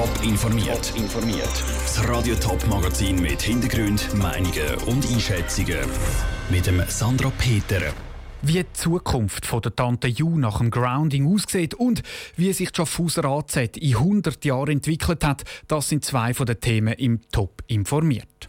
Top informiert. informiert. Das Radio Top Magazin mit Hintergrund, Meinungen und Einschätzungen mit dem Sandra Peter. Wie die Zukunft von der Tante Ju nach dem Grounding aussieht und wie sich die Schaffhauser AZ in 100 Jahren entwickelt hat, das sind zwei von den Themen im Top informiert.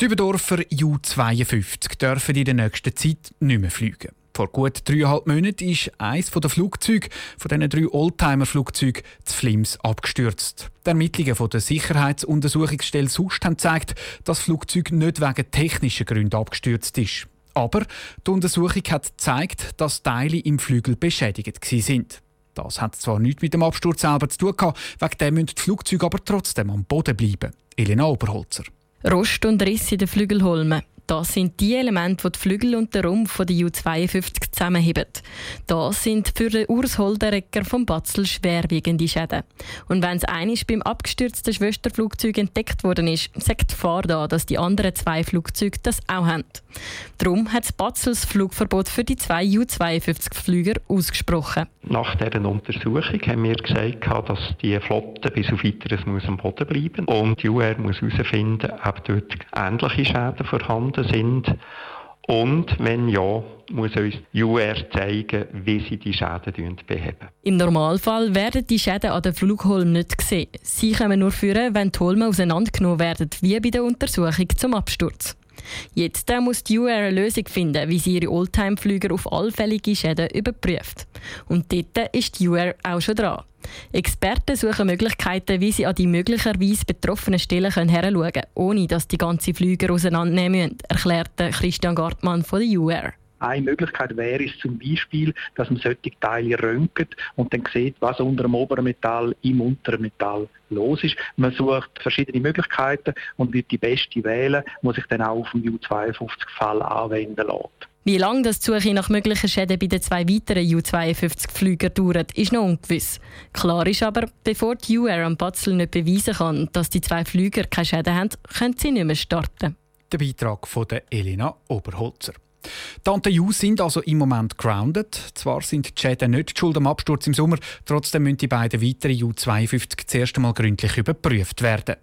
Die Überdorfer Ju-52 dürfen in der nächsten Zeit nicht mehr fliegen. Vor gut dreieinhalb Monaten ist eines der Flugzeuge, von diesen drei Oldtimer-Flugzeugen, zu Flims abgestürzt. Die Ermittlungen von der Sicherheitsuntersuchungsstelle SUST haben gezeigt, dass das Flugzeug nicht wegen technischer Gründen abgestürzt ist. Aber die Untersuchung hat gezeigt, dass Teile im Flügel beschädigt sind. Das hat zwar nichts mit dem Absturz selber zu tun gehabt, wegen dem müssen die Flugzeuge aber trotzdem am Boden bleiben. Elena Oberholzer. Rost und Riss in den Flügelholmen. Das sind die Elemente, die die Flügel und den Rumpf der U-52 zusammenheben. Das sind für den Urs Holderecker vom Batzel schwerwiegende Schäden. Und wenn es einisch beim abgestürzten Schwesterflugzeug entdeckt worden ist, sagt die Gefahr da, dass die anderen zwei Flugzeuge das auch haben. Darum hat das Batzels Flugverbot für die zwei U-52-Flüger ausgesprochen. Nach dieser Untersuchung haben wir gesagt, dass die Flotte bis auf weiteres muss am Boden bleiben und die UR muss herausfinden, ob dort ähnliche Schäden vorhanden vorhanden sind. Und wenn ja, muss uns UR zeigen, wie sie die Schäden beheben. Im Normalfall werden die Schäden an den Flugholm nicht gesehen. Sie kommen nur führen, wenn die Holme auseinandergenommen werden, wie bei der Untersuchung zum Absturz. Jetzt muss die UR eine Lösung finden, wie sie ihre Oldtime-Flüger auf allfällige Schäden überprüft. Und dort ist die UR auch schon dran. Experten suchen Möglichkeiten, wie sie an die möglicherweise betroffenen Stellen heranschauen können, ohne dass die ganzen Flüger auseinandernehmen müssen, erklärte Christian Gartmann von der UR. Eine Möglichkeit wäre es zum Beispiel, dass man solche Teile röntgt und dann sieht, was unter dem oberen Metall im unteren Metall los ist. Man sucht verschiedene Möglichkeiten und wird die beste wählen, die sich dann auch auf dem U-52-Fall anwenden lässt. Wie lange das Suche nach möglichen Schäden bei den zwei weiteren U-52-Flügern dauert, ist noch ungewiss. Klar ist aber, bevor die UR am Batzel nicht beweisen kann, dass die zwei Flüger keine Schäden haben, können sie nicht mehr starten. Der Beitrag von Elena Oberholzer. Tante Ju sind also im Moment grounded. Zwar sind die Schäden nicht schuld am Absturz im Sommer, trotzdem müssen die beiden weiteren Ju-52 zuerst einmal gründlich überprüft werden.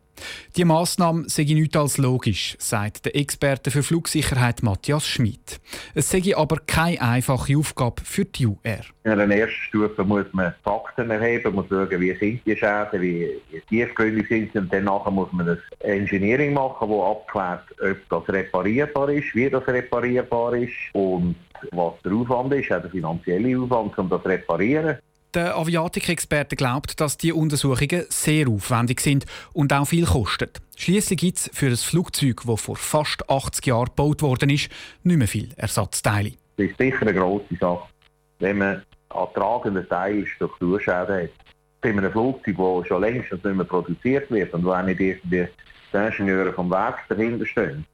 Die Massnahme sei nichts als logisch, sagt der Experte für Flugsicherheit Matthias Schmid. Es sei aber keine einfache Aufgabe für die UR. In einer ersten Stufe muss man Fakten erheben, muss schauen, wie sind die Schäden, wie tiefgründig sind sie und danach muss man das Engineering machen, das abklärt, ob das reparierbar ist, wie das reparierbar ist und was der Aufwand ist, auch der finanzielle Aufwand, um das zu reparieren. Der Aviatik-Experte glaubt, dass die Untersuchungen sehr aufwendig sind und auch viel kosten. Schließlich gibt es für ein Flugzeug, das vor fast 80 Jahren gebaut worden ist, nicht mehr viele Ersatzteile. Das ist sicher eine grosse Sache, wenn man an tragenden Teilen Strukturschäden hat. Bei einem Flugzeug, das schon längst nicht mehr produziert wird und wo auch nicht irgendwie die Ingenieure vom Werk dahinter stehen,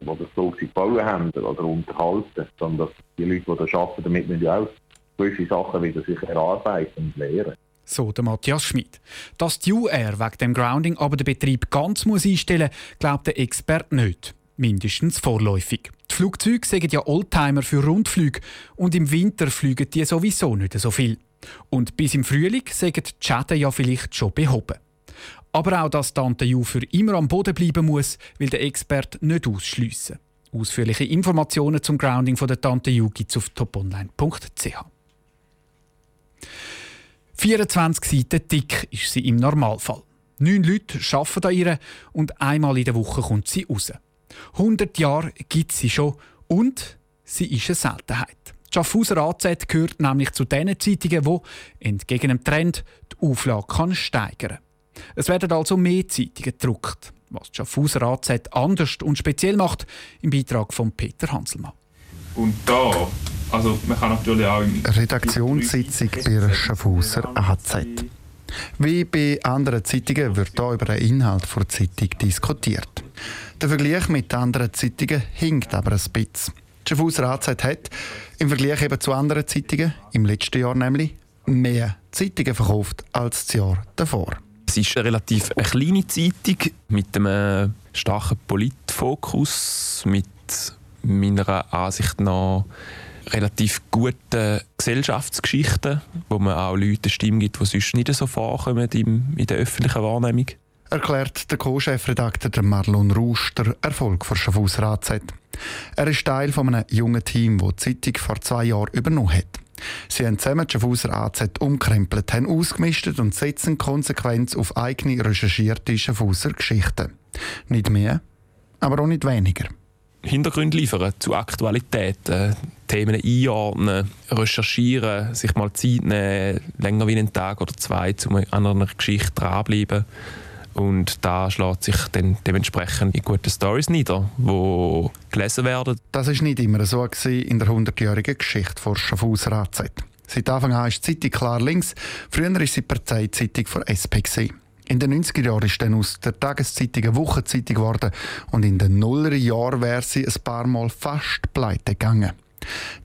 die das Flugzeug bauen haben oder unterhalten, sondern die Leute, die das arbeiten, damit ja auch gewisse Sachen wieder sich erarbeiten und lernen. So der Matthias Schmid. Dass die UR wegen dem Grounding aber den Betrieb ganz muss einstellen muss, glaubt der Experte nicht. Mindestens vorläufig. Die Flugzeuge sagen ja Oldtimer für Rundflüge und im Winter fliegen die sowieso nicht so viel. Und bis im Frühling sagen die Schäden ja vielleicht schon behoben. Aber auch, dass Tante Ju für immer am Boden bleiben muss, will der Experte nicht ausschliessen. Ausführliche Informationen zum Grounding von der Tante Ju gibt es auf toponline.ch. 24 Seiten dick ist sie im Normalfall. Neun Leute arbeiten an ihr und einmal in der Woche kommt sie raus. 100 Jahre gibt sie schon und sie ist eine Seltenheit. Die Schaffhauser AZ gehört nämlich zu den Zeitungen, die, entgegen dem Trend, die Auflage kann steigern. Es werden also mehr Zeitungen gedruckt. Was die Schaffhauser AZ anders und speziell macht, im Beitrag von Peter Hanselmann. Und da also man kann natürlich auch im Redaktionssitzung bei der Schaffhauser AZ. Wie bei anderen Zeitungen wird hier über den Inhalt der Zeitung diskutiert. Der Vergleich mit anderen Zeitungen hinkt aber ein bisschen. Die Schaffhauser AZ hat im Vergleich eben zu anderen Zeitungen, im letzten Jahr nämlich, mehr Zeitungen verkauft als das Jahr davor. Es ist eine relativ eine kleine Zeitung mit einem starken Politfokus, mit meiner Ansicht nach relativ guten Gesellschaftsgeschichten, wo man auch Leuten eine Stimme gibt, die sonst nicht so vorkommen in der öffentlichen Wahrnehmung. Erklärt der Co-Chefredakteur Marlon Rausch der Erfolg von Schaffhauser AZ. Er ist Teil von einem jungen Team, das die Zeitung vor zwei Jahren übernommen hat. Sie haben zusammen die Schaffhauser AZ umkrempelt, haben ausgemistet und setzen konsequent auf eigene recherchierte Schaffhauser Geschichten. Nicht mehr, aber auch nicht weniger. Hintergründe liefern zu Aktualitäten, Themen einordnen, recherchieren, sich mal Zeit nehmen, länger wie einen Tag oder zwei, um an einer Geschichte dranbleiben. Und da schlägt sich dann dementsprechend in guten Stories nieder, die gelesen werden. Das war nicht immer so in der 100-jährigen Geschichte von Schaffhauser AZ. Seit Anfang an ist die Zeitung klar links. Früher war sie Parteizeitung von SP. In den 90er Jahren ist dann aus der Tageszeitung eine Wochenzeitung geworden und in den Nullerjahren Jahren wäre sie ein paar Mal fast pleite gegangen.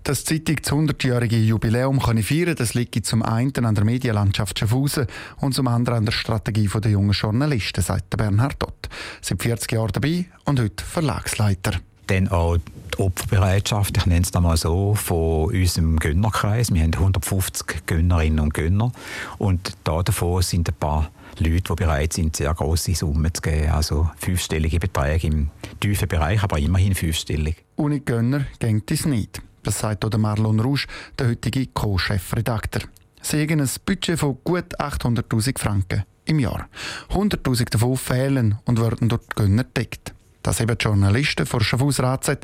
Das Zeitung das 100-jährige Jubiläum kann ich feiern, das liegt zum einen an der Medienlandschaft Schaffhausen und zum anderen an der Strategie der jungen Journalisten, sagt Bernhard Dott. Seit 40 Jahren dabei und heute Verlagsleiter. Dann auch die Opferbereitschaft, ich nenne es mal so, von unserem Gönnerkreis. Wir haben 150 Gönnerinnen und Gönner und da davon sind ein paar Leute, die bereit sind, sehr große Summen zu geben. Also fünfstellige Beträge im tiefen Bereich, aber immerhin fünfstellig. Ohne Gönner geht es nicht. Das sagt auch Marlon Rouge, der heutige Co-Chefredakteur. Sie haben ein Budget von gut 800.000 Franken im Jahr. 100.000 davon fehlen und werden durch die Gönner deckt. Das eben die Journalisten von Schaffhauser AZ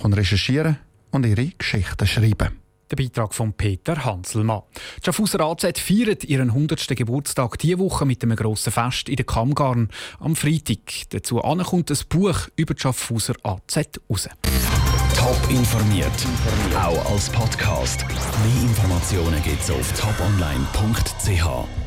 können recherchieren und ihre Geschichten schreiben. Der Beitrag von Peter Hanselmann. Die Schaffhauser AZ feiert ihren 100. Geburtstag diese Woche mit einem grossen Fest in der Kammgarn am Freitag. Dazu kommt ein Buch über die Schaffhauser AZ raus. Top informiert, auch als Podcast. Mehr Informationen gibt es auf toponline.ch.